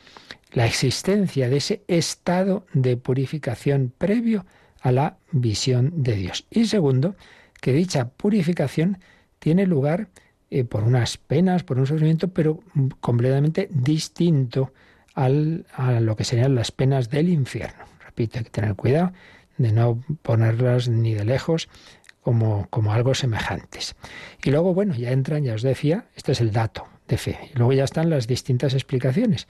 la existencia de ese estado de purificación previo a la visión de Dios. Y segundo, que dicha purificación tiene lugar eh, por unas penas, por un sufrimiento, pero completamente distinto al, a lo que serían las penas del infierno. Repito, hay que tener cuidado de no ponerlas ni de lejos como, algo semejantes. Y luego, bueno, ya entran, ya os decía, este es el dato de fe. Y luego ya están las distintas explicaciones.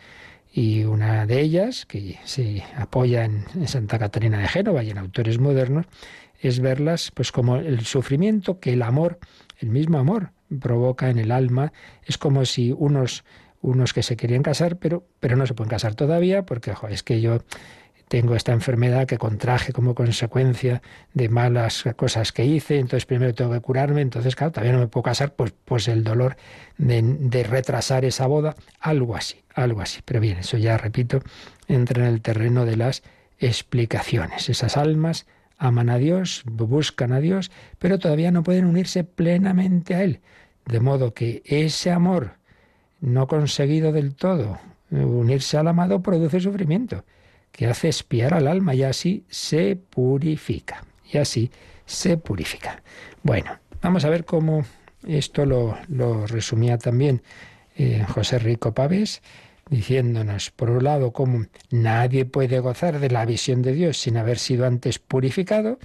Y una de ellas, que se apoya en, Santa Catarina de Génova y en autores modernos, es verlas pues como el sufrimiento que el amor, el mismo amor, provoca en el alma. Es como si unos, unos que se querían casar, pero, pero no se pueden casar todavía, porque es que yo tengo esta enfermedad que contraje como consecuencia de malas cosas que hice, entonces primero tengo que curarme, entonces claro, todavía no me puedo casar, pues, pues el dolor de, de retrasar esa boda, algo así, algo así. Pero bien, eso ya, repito, entra en el terreno de las explicaciones. Esas almas aman a Dios, buscan a Dios, pero todavía no pueden unirse plenamente a Él. De modo que ese amor no conseguido del todo, unirse al amado, produce sufrimiento, que hace espiar al alma y así se purifica. Y así se purifica. Bueno, vamos a ver cómo esto lo, resumía también eh, José Rico Pavés, diciéndonos, por un lado, cómo nadie puede gozar de la visión de Dios sin haber sido antes purificado,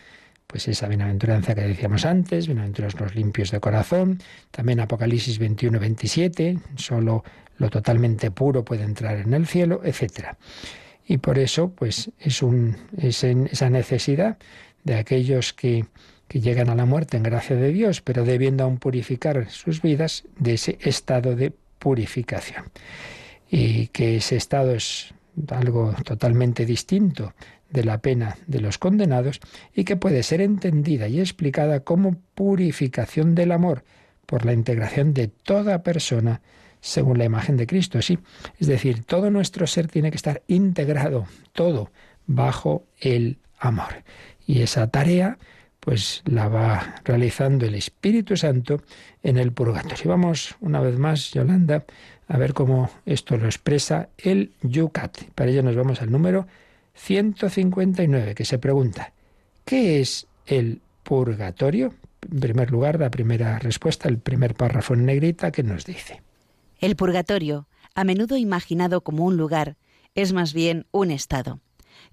pues esa bienaventuranza que decíamos antes, bienaventurados los limpios de corazón, también Apocalipsis 21, 27, solo lo totalmente puro puede entrar en el cielo, etc. Y por eso, pues es, un, es esa necesidad de aquellos que, que llegan a la muerte en gracia de Dios, pero debiendo aún purificar sus vidas de ese estado de purificación. Y que ese estado es algo totalmente distinto de la pena de los condenados y que puede ser entendida y explicada como purificación del amor por la integración de toda persona según la imagen de Cristo, sí. Es decir, todo nuestro ser tiene que estar integrado, todo, bajo el amor. Y esa tarea, pues la va realizando el Espíritu Santo en el purgatorio. Vamos una vez más, Yolanda, a ver cómo esto lo expresa el Yucat. Para ello nos vamos al número 159, que se pregunta, ¿qué es el purgatorio? En primer lugar, la primera respuesta, el primer párrafo en negrita, que nos dice. El purgatorio, a menudo imaginado como un lugar, es más bien un estado.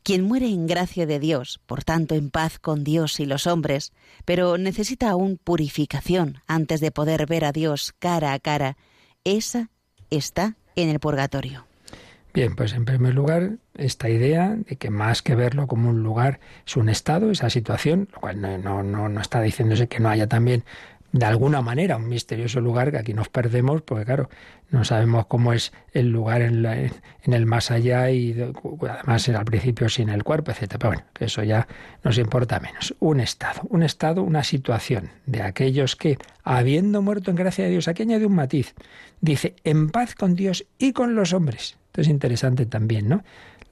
Quien muere en gracia de Dios, por tanto en paz con Dios y los hombres, pero necesita aún purificación antes de poder ver a Dios cara a cara, esa está en el purgatorio. Bien, pues en primer lugar, esta idea de que más que verlo como un lugar es un estado, esa situación, lo cual no, no, no está diciéndose que no haya también de alguna manera un misterioso lugar que aquí nos perdemos porque claro no sabemos cómo es el lugar en, el más allá y además al principio sin el cuerpo etcétera pero bueno eso ya nos importa menos un estado un estado una situación de aquellos que habiendo muerto en gracia de Dios aquí añade un matiz dice en paz con Dios y con los hombres esto es interesante también, ¿no?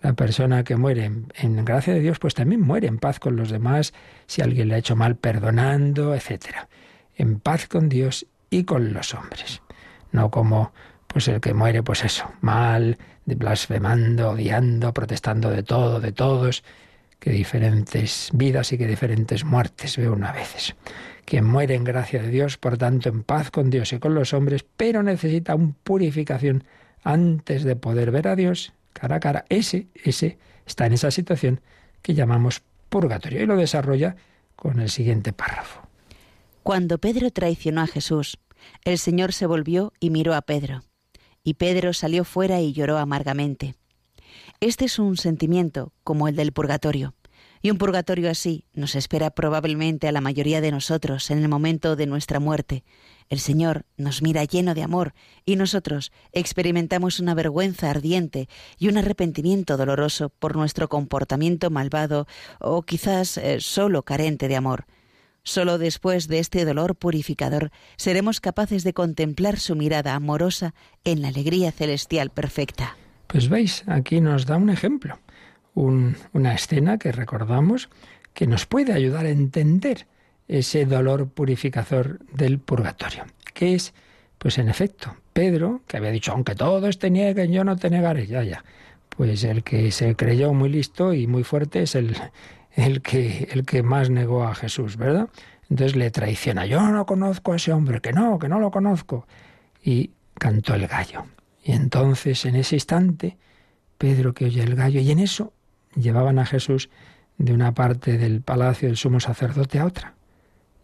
La persona que muere en, gracia de Dios, pues también muere en paz con los demás, si alguien le ha hecho mal, perdonando, etc. En paz con Dios y con los hombres. No como pues el que muere, pues eso, mal, blasfemando, odiando, protestando de todo, de todos, que diferentes vidas y que diferentes muertes veo una veces. Quien muere en gracia de Dios, por tanto, en paz con Dios y con los hombres, pero necesita una purificación antes de poder ver a Dios cara a cara. Ese, ese está en esa situación que llamamos purgatorio y lo desarrolla con el siguiente párrafo. Cuando Pedro traicionó a Jesús, el Señor se volvió y miró a Pedro. Y Pedro salió fuera y lloró amargamente. Este es un sentimiento como el del purgatorio. Y un purgatorio así nos espera probablemente a la mayoría de nosotros en el momento de nuestra muerte. El Señor nos mira lleno de amor y nosotros experimentamos una vergüenza ardiente y un arrepentimiento doloroso por nuestro comportamiento malvado o quizás eh, solo carente de amor. Solo después de este dolor purificador seremos capaces de contemplar su mirada amorosa en la alegría celestial perfecta. Pues veis, aquí nos da un ejemplo, una escena que recordamos que nos puede ayudar a entender ese dolor purificador del purgatorio, que es, pues en efecto, Pedro, que había dicho, aunque todos te nieguen, yo no te negaré, ya, ya. Pues el que se creyó muy listo y muy fuerte es el, el, que, el que más negó a Jesús, ¿verdad? Entonces le traiciona, yo no conozco a ese hombre, que no, que no lo conozco. Y cantó el gallo. Y entonces, en ese instante, Pedro que oye el gallo, y en eso llevaban a Jesús de una parte del palacio del sumo sacerdote a otra.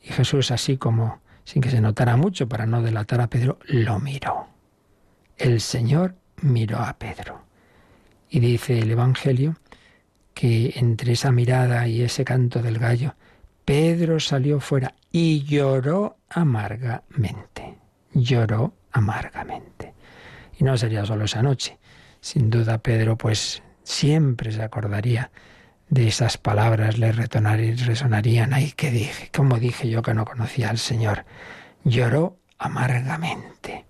Y Jesús, así como, sin que se notara mucho, para no delatar a Pedro, lo miró. El Señor miró a Pedro. Y dice el Evangelio que entre esa mirada y ese canto del gallo, Pedro salió fuera y lloró amargamente. Lloró amargamente. Y no sería solo esa noche. Sin duda Pedro pues siempre se acordaría de esas palabras, le resonarían. Ay, ¿qué dije? ¿Cómo dije yo que no conocía al Señor? Lloró amargamente.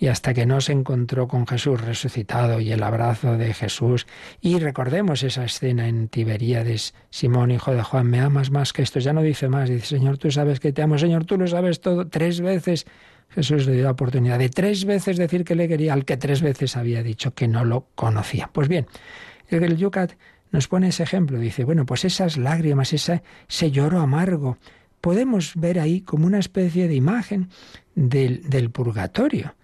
Y hasta que no se encontró con Jesús resucitado y el abrazo de Jesús, y recordemos esa escena en Tiberíades, Simón, hijo de Juan, me amas más que esto, ya no dice más, dice, Señor, tú sabes que te amo, Señor, tú lo sabes todo, tres veces Jesús le dio la oportunidad de tres veces decir que le quería al que tres veces había dicho que no lo conocía. Pues bien, el Yucat nos pone ese ejemplo. Dice, bueno, pues esas lágrimas, ese, ese lloro amargo, podemos ver ahí como una especie de imagen del, del purgatorio.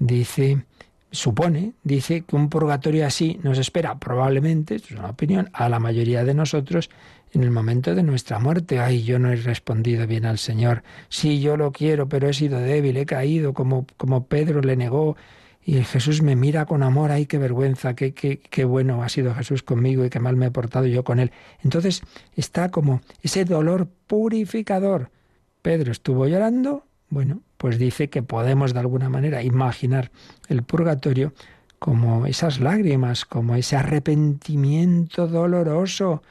Dice, supone, dice que un purgatorio así nos espera probablemente, es una opinión, a la mayoría de nosotros en el momento de nuestra muerte. Ay, yo no he respondido bien al Señor. Sí, yo lo quiero, pero he sido débil, he caído como, como Pedro le negó. Y Jesús me mira con amor, ay, qué vergüenza, qué, qué, qué bueno ha sido Jesús conmigo y qué mal me he portado yo con él. Entonces está como ese dolor purificador. Pedro estuvo llorando, bueno, pues dice que podemos de alguna manera imaginar el purgatorio como esas lágrimas, como ese arrepentimiento doloroso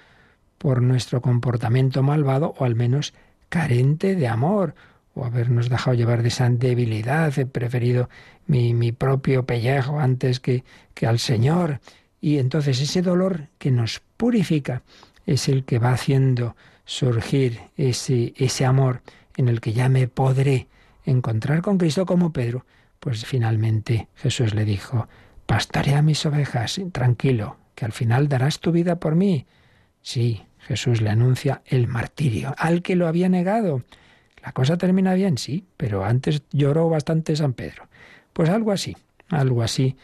por nuestro comportamiento malvado o al menos carente de amor o habernos dejado llevar de esa debilidad, he preferido mi, mi propio pellejo antes que, que al Señor. Y entonces ese dolor que nos purifica es el que va haciendo surgir ese, ese amor en el que ya me podré encontrar con Cristo como Pedro. Pues finalmente Jesús le dijo, pastorea mis ovejas, tranquilo, que al final darás tu vida por mí. Sí, Jesús le anuncia el martirio al que lo había negado. La cosa termina bien, sí, pero antes lloró bastante San Pedro. Pues algo así, algo así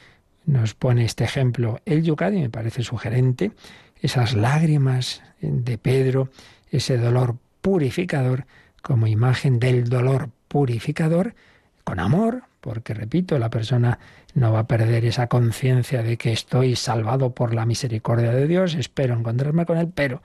nos pone este ejemplo el Yucat y me parece sugerente. Esas lágrimas de Pedro, ese dolor purificador como imagen del dolor purificador con amor, porque repito, la persona no va a perder esa conciencia de que estoy salvado por la misericordia de Dios, espero encontrarme con Él, pero,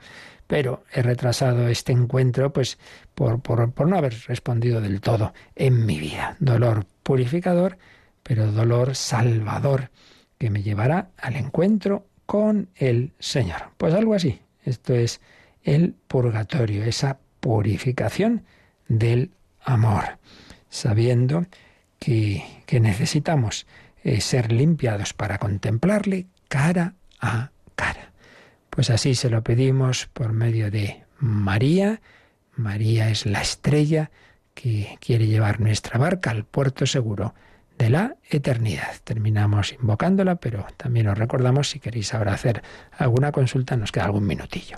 pero he retrasado este encuentro pues por, por, por no haber respondido del todo en mi vida. Dolor purificador, pero dolor salvador, que me llevará al encuentro con el Señor. Pues algo así. Esto es el purgatorio, esa purificación del amor, sabiendo que, que necesitamos eh, ser limpiados para contemplarle cara a cara. Pues así se lo pedimos por medio de María. María es la estrella que quiere llevar nuestra barca al puerto seguro de la eternidad. Terminamos invocándola, pero también os recordamos si queréis ahora hacer alguna consulta, nos queda algún minutillo.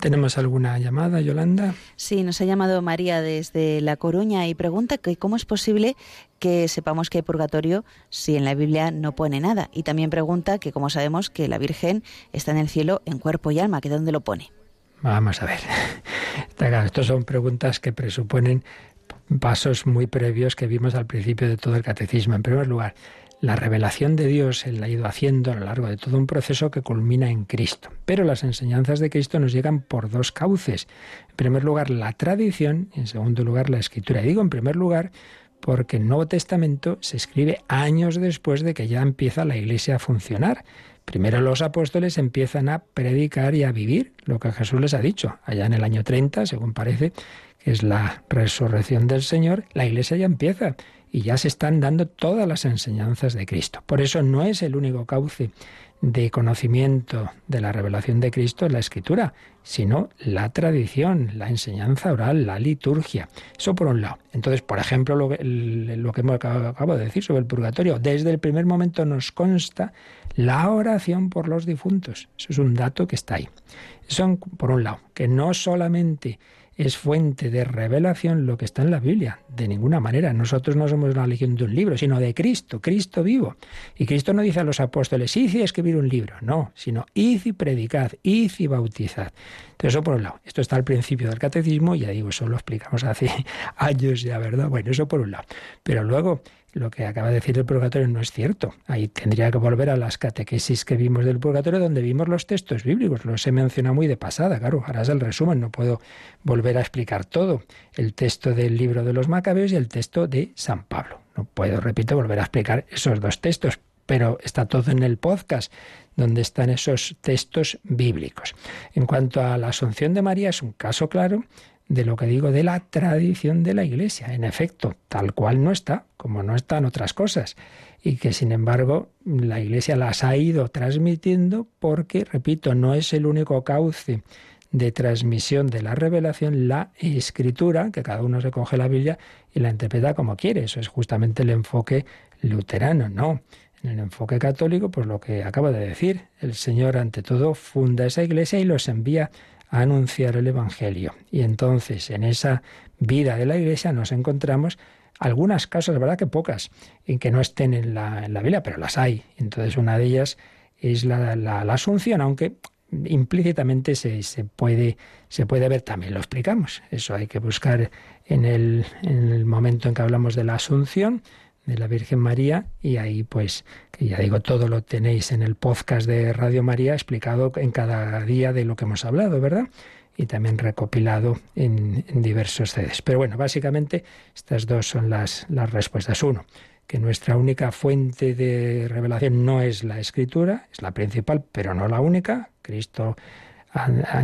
¿Tenemos alguna llamada, Yolanda? Sí, nos ha llamado María desde La Coruña y pregunta que cómo es posible que sepamos que hay purgatorio si en la Biblia no pone nada. Y también pregunta que cómo sabemos que la Virgen está en el cielo en cuerpo y alma, que dónde lo pone. Vamos a ver. Estas son preguntas que presuponen pasos muy previos que vimos al principio de todo el catecismo. En primer lugar, la revelación de Dios se la ha ido haciendo a lo largo de todo un proceso que culmina en Cristo. Pero las enseñanzas de Cristo nos llegan por dos cauces. En primer lugar, la tradición y en segundo lugar, la escritura. Y digo en primer lugar porque el Nuevo Testamento se escribe años después de que ya empieza la Iglesia a funcionar. Primero los apóstoles empiezan a predicar y a vivir lo que Jesús les ha dicho. Allá en el año 30, según parece, que es la resurrección del Señor, la Iglesia ya empieza y ya se están dando todas las enseñanzas de Cristo. Por eso no es el único cauce de conocimiento de la revelación de Cristo la Escritura, sino la tradición, la enseñanza oral, la liturgia. Eso por un lado. Entonces, por ejemplo, lo que, lo que acabo de decir sobre el purgatorio, desde el primer momento nos consta la oración por los difuntos. Eso es un dato que está ahí. Son, por un lado, que no solamente es fuente de revelación lo que está en la Biblia. De ninguna manera. Nosotros no somos una legión de un libro, sino de Cristo, Cristo vivo. Y Cristo no dice a los apóstoles, id y escribir un libro. No, sino id y predicad, id y bautizad. Entonces, eso por un lado. Esto está al principio del catecismo, ya digo, eso lo explicamos hace años ya, ¿verdad? Bueno, eso por un lado. Pero luego, lo que acaba de decir el purgatorio no es cierto. Ahí tendría que volver a las catequesis que vimos del purgatorio, donde vimos los textos bíblicos. Los he mencionado muy de pasada, claro. Harás el resumen, no puedo volver a explicar todo. El texto del libro de los Macabeos y el texto de San Pablo. No puedo, repito, volver a explicar esos dos textos, pero está todo en el podcast donde están esos textos bíblicos. En cuanto a la Asunción de María, es un caso claro de lo que digo de la tradición de la Iglesia. En efecto, tal cual no está, como no están otras cosas, y que sin embargo la Iglesia las ha ido transmitiendo porque, repito, no es el único cauce de transmisión de la revelación, la escritura, que cada uno se coge la Biblia y la interpreta como quiere. Eso es justamente el enfoque luterano, no. En el enfoque católico, pues lo que acaba de decir, el Señor ante todo funda esa iglesia y los envía a anunciar el Evangelio. Y entonces en esa vida de la Iglesia nos encontramos algunas casos, verdad que pocas, en que no estén en la, en la Biblia, pero las hay. Entonces una de ellas es la, la, asunción, aunque implícitamente se, se, puede, se puede ver también, lo explicamos. Eso hay que buscar en el, en el momento en que hablamos de la asunción, de la Virgen María y ahí pues que ya digo todo lo tenéis en el podcast de Radio María explicado en cada día de lo que hemos hablado, ¿verdad? Y también recopilado en, diversos CDs. Pero bueno, básicamente estas dos son las, las respuestas. Uno, que nuestra única fuente de revelación no es la escritura, es la principal, pero no la única. Cristo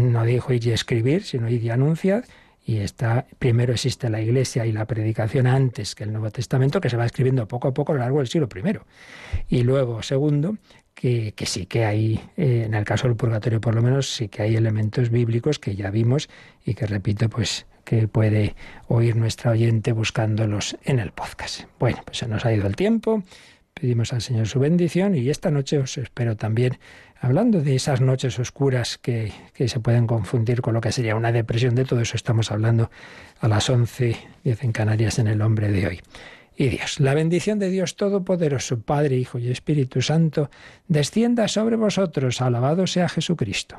no dijo ir y escribir, sino ir y anunciar y está, primero existe la Iglesia y la predicación antes que el Nuevo Testamento, que se va escribiendo poco a poco a lo largo del siglo I. Y luego, segundo, que, que sí que hay, eh, en el caso del purgatorio por lo menos, sí que hay elementos bíblicos que ya vimos y que, repito, pues que puede oír nuestra oyente buscándolos en el podcast. Bueno, pues se nos ha ido el tiempo, pedimos al Señor su bendición y esta noche os espero también hablando de esas noches oscuras que, se pueden confundir con lo que sería una depresión, de todo eso estamos hablando a las 11, 10 en Canarias en el hombre de hoy. Y Dios, la bendición de Dios Todopoderoso, Padre, Hijo y Espíritu Santo, descienda sobre vosotros. Alabado sea Jesucristo.